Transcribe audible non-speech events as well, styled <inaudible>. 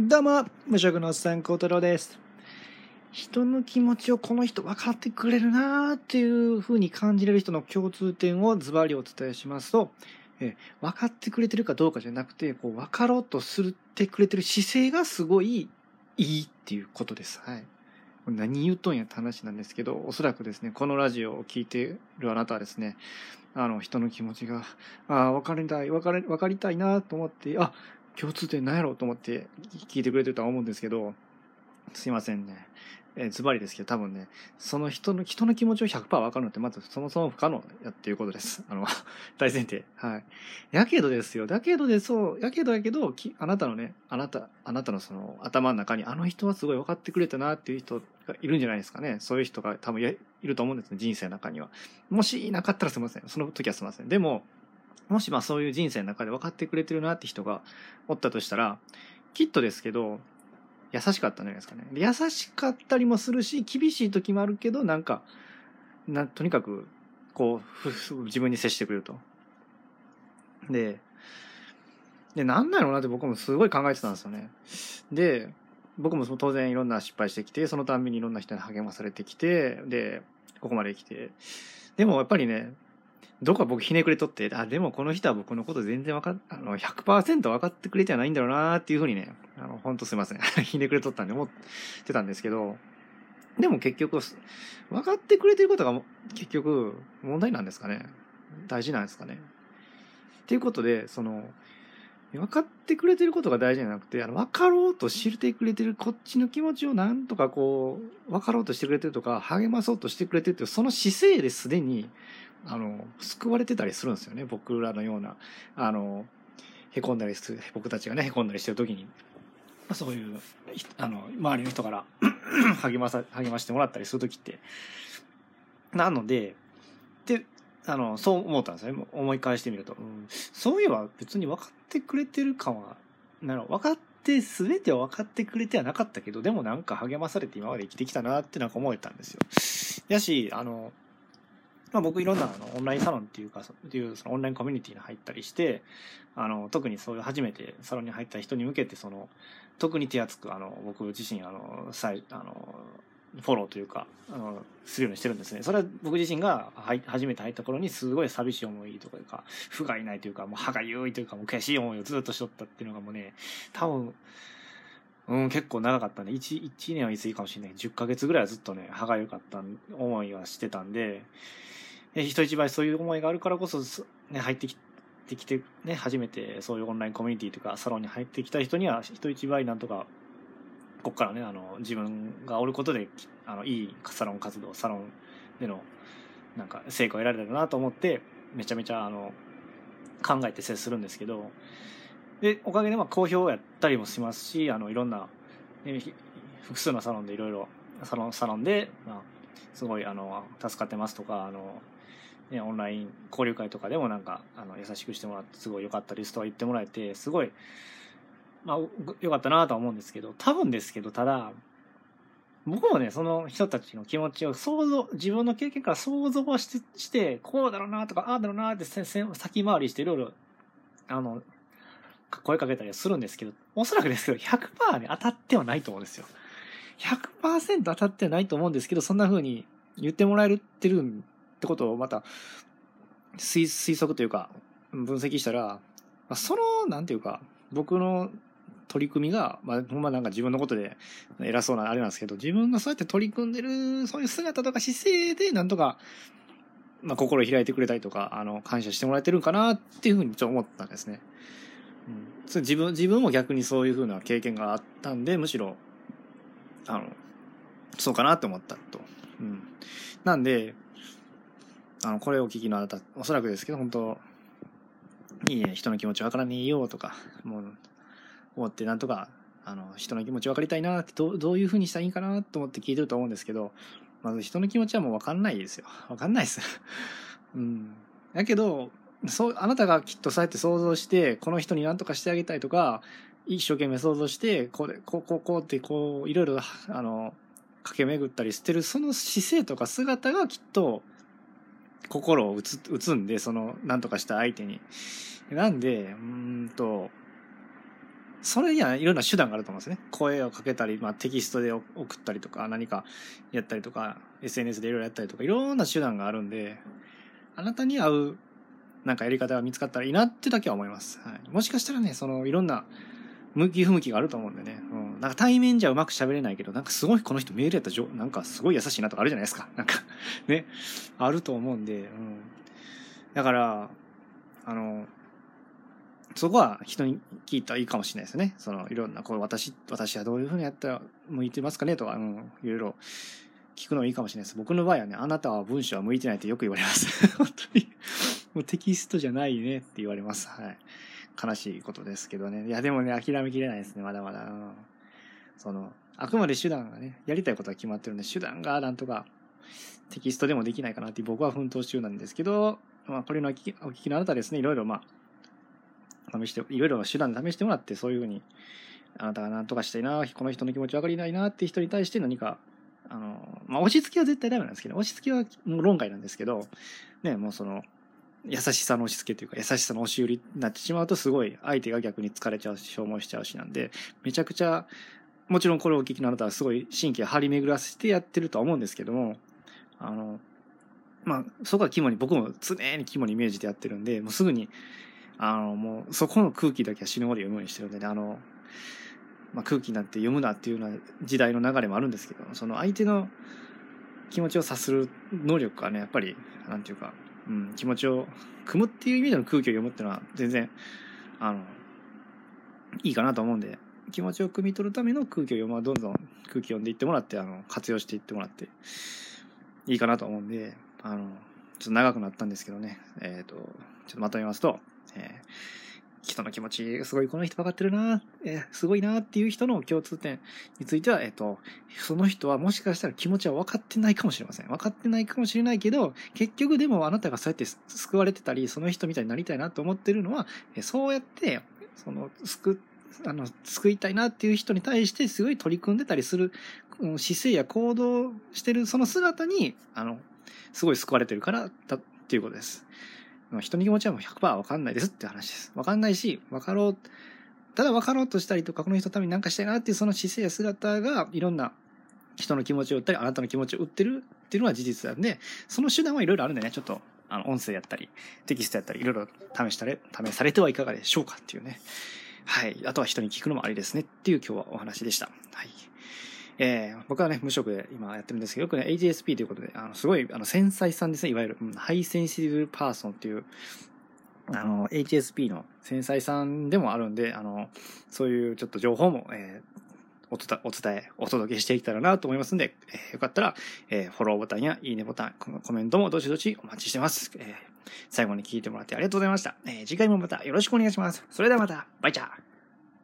どうも、無職のおっさん、孝太郎です。人の気持ちをこの人分かってくれるなーっていう風に感じれる人の共通点をズバリお伝えしますと、え分かってくれてるかどうかじゃなくて、こう分かろうとするってくれてる姿勢がすごいいいっていうことです。はい。何言うとんやって話なんですけど、おそらくですね、このラジオを聞いてるあなたはですね、あの、人の気持ちが、ああ、分かりたい、分かれ、分かりたいなと思って、あ、共通点なんやろうと思って聞いてくれてるとは思うんですけど、すいませんね。えーズバリですけど、多分ね、その人の、人の気持ちを100%分かるのって、まずそもそも不可能やっていうことです。<laughs> あの、大前提。はい。やけどですよ。だけどでそう、やけどやけど、きあなたのね、あなた、あなたのその頭の中に、あの人はすごい分かってくれたなっていう人がいるんじゃないですかね。そういう人が多分やいると思うんですね、人生の中には。もしいなかったらすみません。その時はすみません。でも、もしまあそういう人生の中で分かってくれてるなって人がおったとしたら、きっとですけど、優しかったんじゃないですかね。優しかったりもするし、厳しい時もあるけど、なんか、なとにかく、こう、自分に接してくれると。で、で、なんだろうなって僕もすごい考えてたんですよね。で、僕も当然いろんな失敗してきて、そのたんびにいろんな人に励まされてきて、で、ここまで来て。でもやっぱりね、どこか僕ひねくれとって、あ、でもこの人は僕のこと全然わかっ、あの、100%分かってくれてはないんだろうなっていうふうにね、あの、ほんとすいません。<laughs> ひねくれとったんで思ってたんですけど、でも結局、分かってくれてることが結局問題なんですかね。大事なんですかね。っていうことで、その、分かってくれてることが大事じゃなくて、あの、分かろうと知ってくれてるこっちの気持ちをなんとかこう、分かろうとしてくれてるとか、励まそうとしてくれてるっていう、その姿勢ですでに、あの、救われてたりするんですよね。僕らのような、あの、へこんだりする、僕たちがね、へこんだりしてる時に、まあそういう、あの、周りの人から <coughs> 励まさ、励ましてもらったりする時って。なので、で、あの、そう思ったんですよね。思い返してみると。うんそういえば別に分かってくれてる感は、なる分かって、全てを分かってくれてはなかったけど、でもなんか励まされて今まで生きてきたなってなんか思えたんですよ。やし、あの、まあ、僕いろんなあのオンラインサロンっていうか、っていうそのオンラインコミュニティに入ったりして、あの、特にそういう初めてサロンに入った人に向けて、その、特に手厚く、あの、僕自身、あの、再、あの、フォローというか、あの、するようにしてるんですね。それは僕自身が入初めて入った頃にすごい寂しい思いとかいうか、不甲斐ないというか、もう歯がゆいというか、もう悔しい思いをずっとしとったっていうのがもうね、多分、うん、結構長かったね。1、一年は言い過ぎかもしれない。10ヶ月ぐらいはずっとね、歯がゆかった思いはしてたんで、人一倍そういう思いがあるからこそ、ね、入ってきてきて、ね、初めてそういうオンラインコミュニティとか、サロンに入ってきた人には、人一倍なんとか、こっからね、あの、自分がおることで、あの、いいサロン活動、サロンでの、なんか、成果を得られたらなと思って、めちゃめちゃ、あの、考えて接するんですけど、で、おかげで、まあ、好評やったりもしますし、あの、いろんな、ね、複数のサロンでいろいろ、サロン、サロンで、まあ、すごい、あの、助かってますとか、あの、ね、オンライン交流会とかでもなんか、あの、優しくしてもらって、すごい良かったリストは言ってもらえて、すごい、まあ、良かったなとは思うんですけど、多分ですけど、ただ、僕もね、その人たちの気持ちを想像、自分の経験から想像して、して、こうだろうなとか、ああだろうなって先回りしていろいろ、あの、声かけたりはするんですけど、おそらくですけど、100%ね、当たってはないと思うんですよ。100%当たってないと思うんですけど、そんな風に言ってもらえるってるってことをまた推測というか分析したら、ま、そのなんていうか僕の取り組みが、まあ、ほんまなんか自分のことで偉そうなあれなんですけど自分がそうやって取り組んでるそういう姿とか姿勢でなんとか、まあ、心開いてくれたりとかあの感謝してもらえてるんかなっていうふうにちょっと思ったんですね。うん、それ自分自分も逆にそういうふうな経験があったんでむしろあのそうかなって思ったと。うん、なんであの、これを聞きのあなた、おそらくですけど、本当いいね、人の気持ちわからねえよとか、もう、思ってなんとか、あの、人の気持ち分かりたいなって、どう、どういうふうにしたらいいかなと思って聞いてると思うんですけど、まず人の気持ちはもう分かんないですよ。分かんないです。<laughs> うん。だけど、そう、あなたがきっとそうやって想像して、この人に何とかしてあげたいとか、一生懸命想像して、こうで、こう、こう、こうって、こう、いろいろ、あの、駆け巡ったりしてる、その姿勢とか姿がきっと、心を打つ、打つんで、その、なんとかした相手に。なんで、うんと、それにはいろんな手段があると思うんですね。声をかけたり、まあ、テキストで送ったりとか、何かやったりとか、SNS でいろいろやったりとか、いろんな手段があるんで、あなたに合う、なんかやり方が見つかったらいいなってだけは思います。はい。もしかしたらね、その、いろんな、向き不向きがあると思うんでね。なんか対面じゃうまく喋れないけど、なんかすごいこの人メールやったらなんかすごい優しいなとかあるじゃないですか。なんかね。あると思うんで、うん。だから、あの、そこは人に聞いたらいいかもしれないですね。その、いろんな、こう、私、私はどういうふうにやったら向いてますかねとか、うん、いろいろ聞くのいいかもしれないです。僕の場合はね、あなたは文章は向いてないってよく言われます。<laughs> 本当に。もうテキストじゃないねって言われます。はい。悲しいことですけどね。いや、でもね、諦めきれないですね、まだまだ。うん、その、あくまで手段がね、やりたいことは決まってるんで、手段がなんとかテキストでもできないかなって僕は奮闘中なんですけど、まあ、これのお聞きのあなたですね、いろいろまあ、試して、いろいろ手段で試してもらって、そういうふうに、あなたが何とかしたいな、この人の気持ち分かりないなって人に対して何か、あの、まあ、押し付けは絶対ダメなんですけど、押し付けはもう論外なんですけど、ね、もうその、優しさの押し付けというか、優しさの押し売りになってしまうと、すごい相手が逆に疲れちゃうし、消耗しちゃうしなんで、めちゃくちゃ、もちろんこれをお聞きのあなたはすごい神経張り巡らせてやってるとは思うんですけども、あの、まあ、そこは肝に、僕も常に肝にイメージでやってるんで、もうすぐに、あの、もう、そこの空気だけは死ぬほど読むようにしてるんでね、あの、まあ、空気なんて読むなっていうような時代の流れもあるんですけど、その相手の気持ちを察する能力がね、やっぱり、なんていうか、うん、気持ちを組むっていう意味での空気を読むっていうのは全然、あの、いいかなと思うんで、気持ちを汲み取るための空気を読むどんどん空気読んでいってもらって、あの、活用していってもらって、いいかなと思うんで、あの、ちょっと長くなったんですけどね、えっ、ー、と、ちょっとまとめますと、えー、人の気持ち、すごいこの人分かってるな、えー、すごいなっていう人の共通点については、えっ、ー、と、その人はもしかしたら気持ちは分かってないかもしれません。分かってないかもしれないけど、結局でもあなたがそうやって救われてたり、その人みたいになりたいなと思ってるのは、えそうやって、その、救ってあの、救いたいなっていう人に対してすごい取り組んでたりする、姿勢や行動してるその姿に、あの、すごい救われてるからだっていうことです。人の気持ちはもう100%わかんないですって話です。わかんないし、わかろう、ただわかろうとしたりとか、この人のために何かしたいなっていうその姿勢や姿が、いろんな人の気持ちを売ったり、あなたの気持ちを売ってるっていうのは事実なんで、その手段はいろいろあるんでね、ちょっと、あの、音声やったり、テキストやったり、いろいろ試したれ、試されてはいかがでしょうかっていうね。はい。あとは人に聞くのもありですねっていう今日はお話でした。はい。えー、僕はね、無職で今やってるんですけど、よくね、HSP ということで、あの、すごい、あの、繊細さんですね、いわゆる、うん、 high sensitive person っていう、あの、HSP の繊細さんでもあるんで、あの、そういうちょっと情報も、えー、お伝え、お届けしていけたらなと思いますんで、えー、よかったら、えー、フォローボタンやいいねボタン、このコメントもどしどしお待ちしてます。えー、最後に聞いてもらってありがとうございました。え、次回もまたよろしくお願いします。それではまた、バイチャー